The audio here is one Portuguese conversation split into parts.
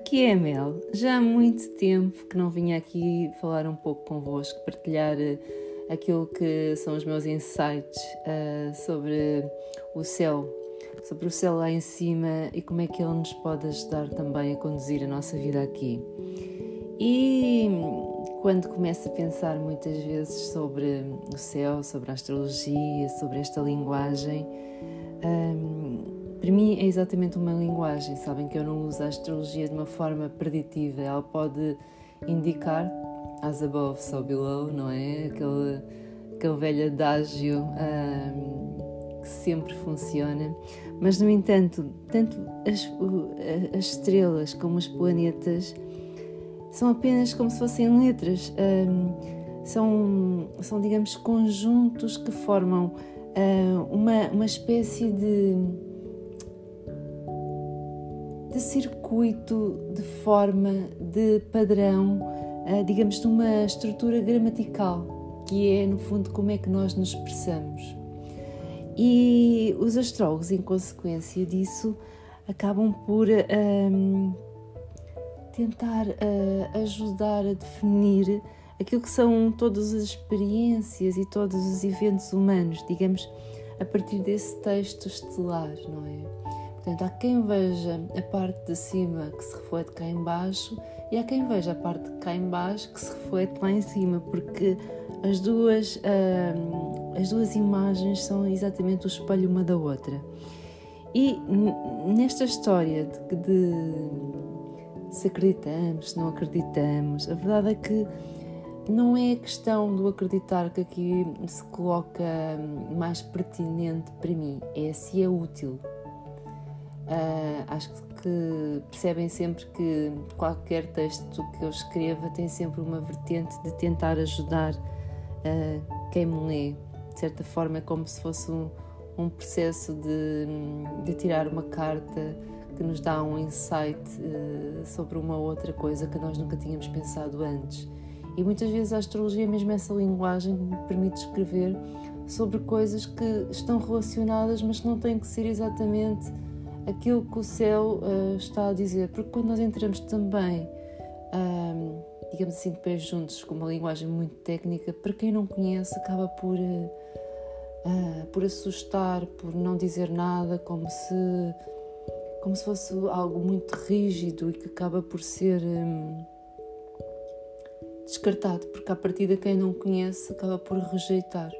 aqui é a Mel. Já há muito tempo que não vinha aqui falar um pouco convosco, partilhar uh, aquilo que são os meus insights uh, sobre o céu, sobre o céu lá em cima e como é que ele nos pode ajudar também a conduzir a nossa vida aqui. E quando começo a pensar muitas vezes sobre o céu, sobre a astrologia, sobre esta linguagem, um, para mim é exatamente uma linguagem, sabem que eu não uso a astrologia de uma forma preditiva, ela pode indicar as above, so below, não é? Aquele, aquele velho adágio um, que sempre funciona, mas no entanto, tanto as, as estrelas como os planetas são apenas como se fossem letras, um, são, são, digamos, conjuntos que formam uh, uma, uma espécie de de circuito, de forma, de padrão, eh, digamos, de uma estrutura gramatical, que é, no fundo, como é que nós nos expressamos. E os astrólogos, em consequência disso, acabam por um, ehm, tentar uh, ajudar a definir aquilo que são todas as experiências e todos os eventos humanos, digamos, a partir desse texto estelar, não é? Portanto, há quem veja a parte de cima que se reflete cá embaixo e há quem veja a parte de cá embaixo que se reflete lá em cima, porque as duas, uh, as duas imagens são exatamente o espelho uma da outra. E nesta história de, de se acreditamos, se não acreditamos, a verdade é que não é a questão do acreditar que aqui se coloca mais pertinente para mim, é se é útil. Uh, acho que percebem sempre que qualquer texto que eu escreva tem sempre uma vertente de tentar ajudar uh, quem me lê. De certa forma, é como se fosse um, um processo de, de, tirar uma carta que nos dá um insight uh, sobre uma outra coisa que nós nunca tínhamos pensado antes. E muitas vezes a astrologia mesmo essa linguagem me permite escrever sobre coisas que estão relacionadas, mas que não têm que ser exatamente aquilo que o céu uh, está a dizer, porque quando nós entramos também, um, digamos assim, de pés juntos, com uma linguagem muito técnica, para quem não conhece, acaba por, uh, uh, por assustar, por não dizer nada, como se, como se fosse algo muito rígido e que acaba por ser. Um, descartado, porque a partir de quem não conhece acaba por rejeitar.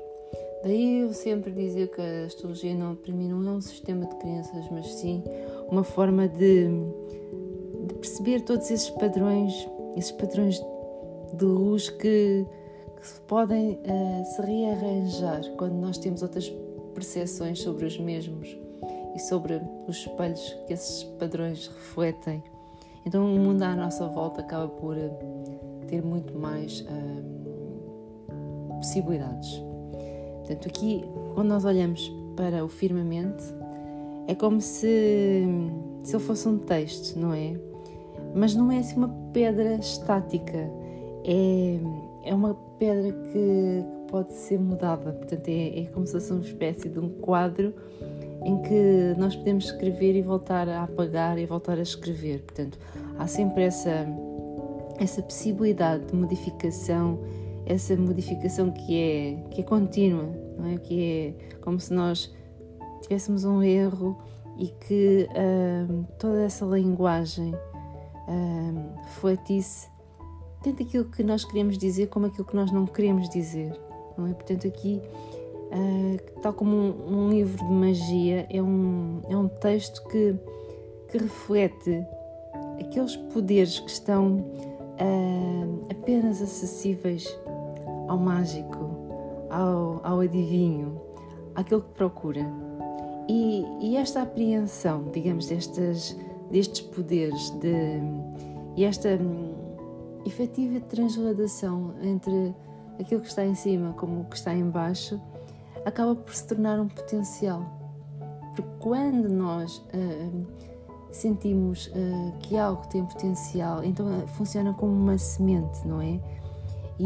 Daí eu sempre dizia que a astrologia não, para mim não é um sistema de crenças, mas sim uma forma de, de perceber todos esses padrões, esses padrões de luz que, que podem uh, se rearranjar quando nós temos outras percepções sobre os mesmos e sobre os espelhos que esses padrões refletem. Então o mundo à nossa volta acaba por uh, ter muito mais uh, possibilidades. Portanto, aqui, quando nós olhamos para o firmamento, é como se, se ele fosse um texto, não é? Mas não é assim uma pedra estática, é, é uma pedra que pode ser mudada, portanto, é, é como se fosse uma espécie de um quadro em que nós podemos escrever e voltar a apagar e voltar a escrever. Portanto, há sempre essa, essa possibilidade de modificação essa modificação que é, que é contínua, não é? que é como se nós tivéssemos um erro e que toda essa linguagem hum, refletisse tanto aquilo que nós queremos dizer como aquilo que nós não queremos dizer. Não é? Portanto, aqui, uh, tal como um, um, livro de magia, é um, é um texto que, que reflete aqueles poderes que estão uh, apenas acessíveis ao mágico, ao, ao adivinho, àquilo que procura. E, e esta apreensão, digamos, destes, destes poderes de, e esta hum, efetiva transladação entre aquilo que está em cima como o que está em baixo acaba por se tornar um potencial. Porque quando nós uh, sentimos uh, que algo tem potencial, então funciona como uma semente, não é?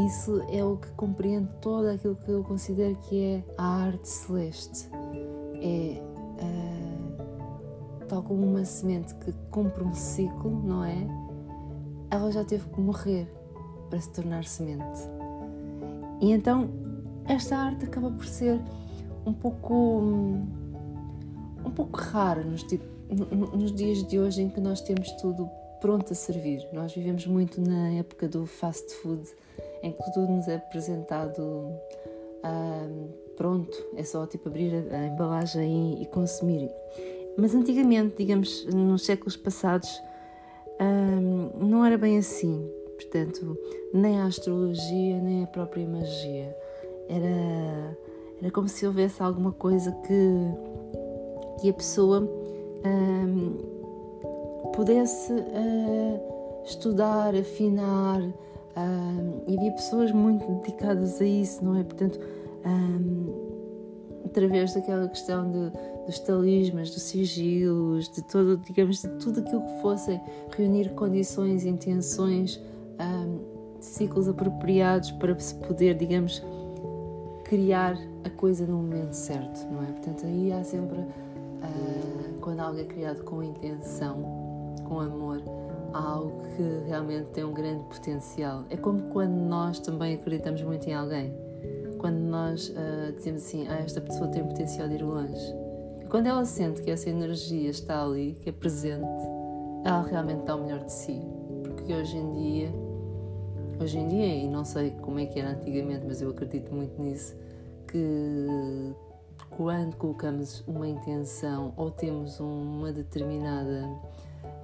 Isso é o que compreende todo aquilo que eu considero que é a arte celeste. É uh, tal como uma semente que cumpre um ciclo, não é? ela já teve que morrer para se tornar semente. E então esta arte acaba por ser um pouco um pouco rara nos, nos dias de hoje em que nós temos tudo pronto a servir. Nós vivemos muito na época do fast food, em que tudo nos é apresentado um, pronto, é só tipo abrir a, embalagem e, e, consumir. Mas antigamente, digamos, nos séculos passados, um, não era bem assim. Portanto, nem a astrologia, nem a própria magia. Era, era como se houvesse alguma coisa que, que a pessoa um, pudesse uh, estudar, afinar. E havia pessoas muito dedicadas a isso, não é? Portanto, um, através daquela questão de, dos talismas, dos sigilos, de todo, digamos, de tudo aquilo que fossem reunir condições, intenções, um, ciclos apropriados para se poder, digamos, criar a coisa no momento certo, não é? Portanto, aí há sempre, uh, quando algo é criado com intenção, com amor, algo que realmente tem um grande potencial. É como quando nós também acreditamos muito em alguém quando nós uh, dizemos assim, ah, esta pessoa tem potencial de ir longe. E quando ela sente que essa energia está ali, que é presente, ela realmente dá o melhor de si. Porque hoje em dia, hoje em dia, e não sei como é que era antigamente, mas eu acredito muito nisso, que quando colocamos uma intenção ou temos uma determinada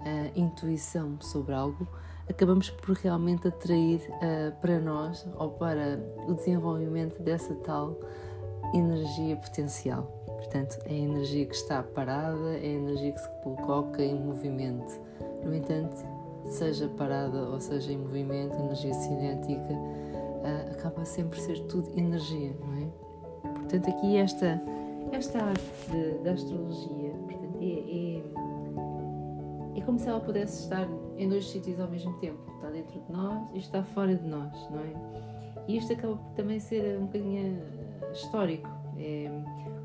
uh, intuição sobre algo, acabamos por realmente atrair uh, para nós ou para o desenvolvimento dessa tal energia potencial. Portanto, é a energia que está parada, é a energia que se coloca em movimento. No entanto, seja parada ou seja em movimento, energia cinética, uh, acaba sempre por ser tudo energia, não é? Portanto, aqui esta, esta arte da astrologia portanto, é, é é como se ela pudesse estar em dois sítios ao mesmo tempo. Está dentro de nós e está fora de nós, não é? E isto acaba por também ser um bocadinho eh, histórico. É,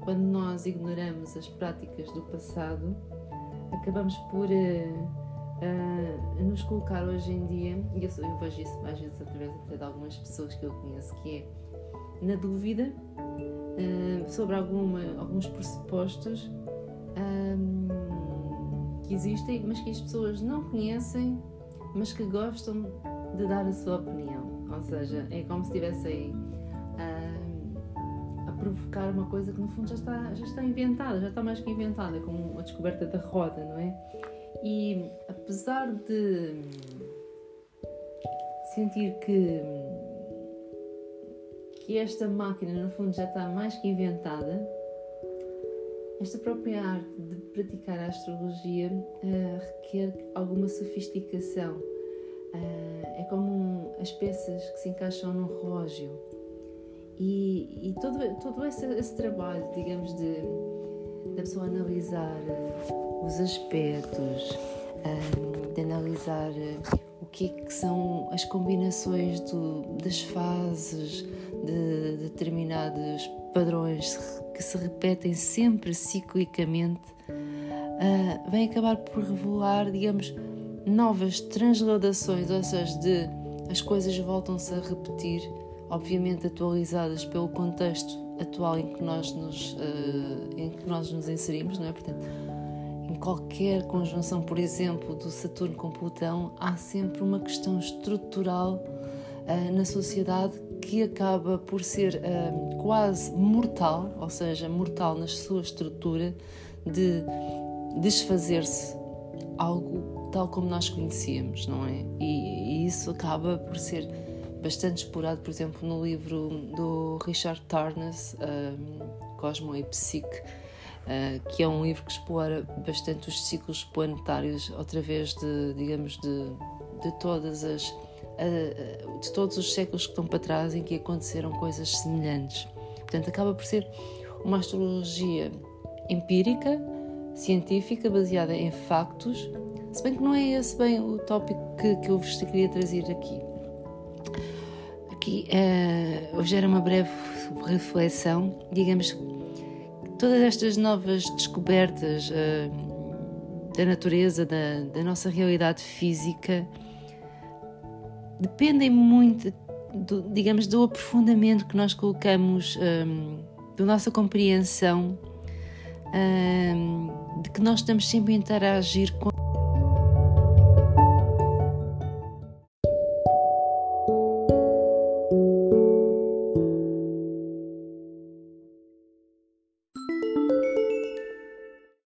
quando nós ignoramos as práticas do passado, acabamos por uh, uh, nos colocar hoje em dia, e eu, eu, vejo isso às vezes através até de algumas pessoas que eu conheço, que é na dúvida uh, sobre alguma, alguns pressupostos. Um, que existem, mas que as pessoas não conhecem, mas que gostam de dar a sua opinião. Ou seja, é como se estivessem a, a provocar uma coisa que no fundo já está, já está inventada, já está mais que inventada, como a descoberta da roda, não é? E apesar de sentir que, que esta máquina no fundo já está mais que inventada, esta própria arte de praticar a astrologia uh, requer alguma sofisticação. Uh, é como um, as peças que se encaixam num relógio. E, e todo, todo esse, esse, trabalho, digamos, de da pessoa analisar uh, os aspectos, de analisar o que, é que, são as combinações do, das fases de determinados padrões que se repetem sempre ciclicamente, uh, vem acabar por revelar, digamos, novas transladações, ou seja, de as coisas voltam-se a repetir, obviamente atualizadas pelo contexto atual em que nós nos, uh, em que nós nos inserimos, não é? Portanto, em qualquer conjunção, por exemplo, do Saturno com Plutão, há sempre uma questão estrutural uh, na sociedade que acaba por ser uh, quase mortal, ou seja, mortal na sua estrutura, de desfazer-se algo tal como nós conhecíamos, não é? E, e, isso acaba por ser bastante explorado, por exemplo, no livro do Richard Tarnas, um, Cosmo e Psique, uh, que é um livro que explora bastante os ciclos planetários através de, digamos, de, de todas as de todos os séculos que estão para trás em que aconteceram coisas semelhantes. Portanto, acaba por ser uma astrologia empírica, científica, baseada em factos, se bem que não é esse bem o tópico que, que eu vos queria trazer aqui. Aqui uh, hoje era uma breve reflexão, digamos, todas estas novas descobertas uh, da natureza, da, da nossa realidade física, dependem muito, do, digamos, do aprofundamento que nós colocamos, um, da nossa compreensão, um, de que nós estamos sempre a interagir com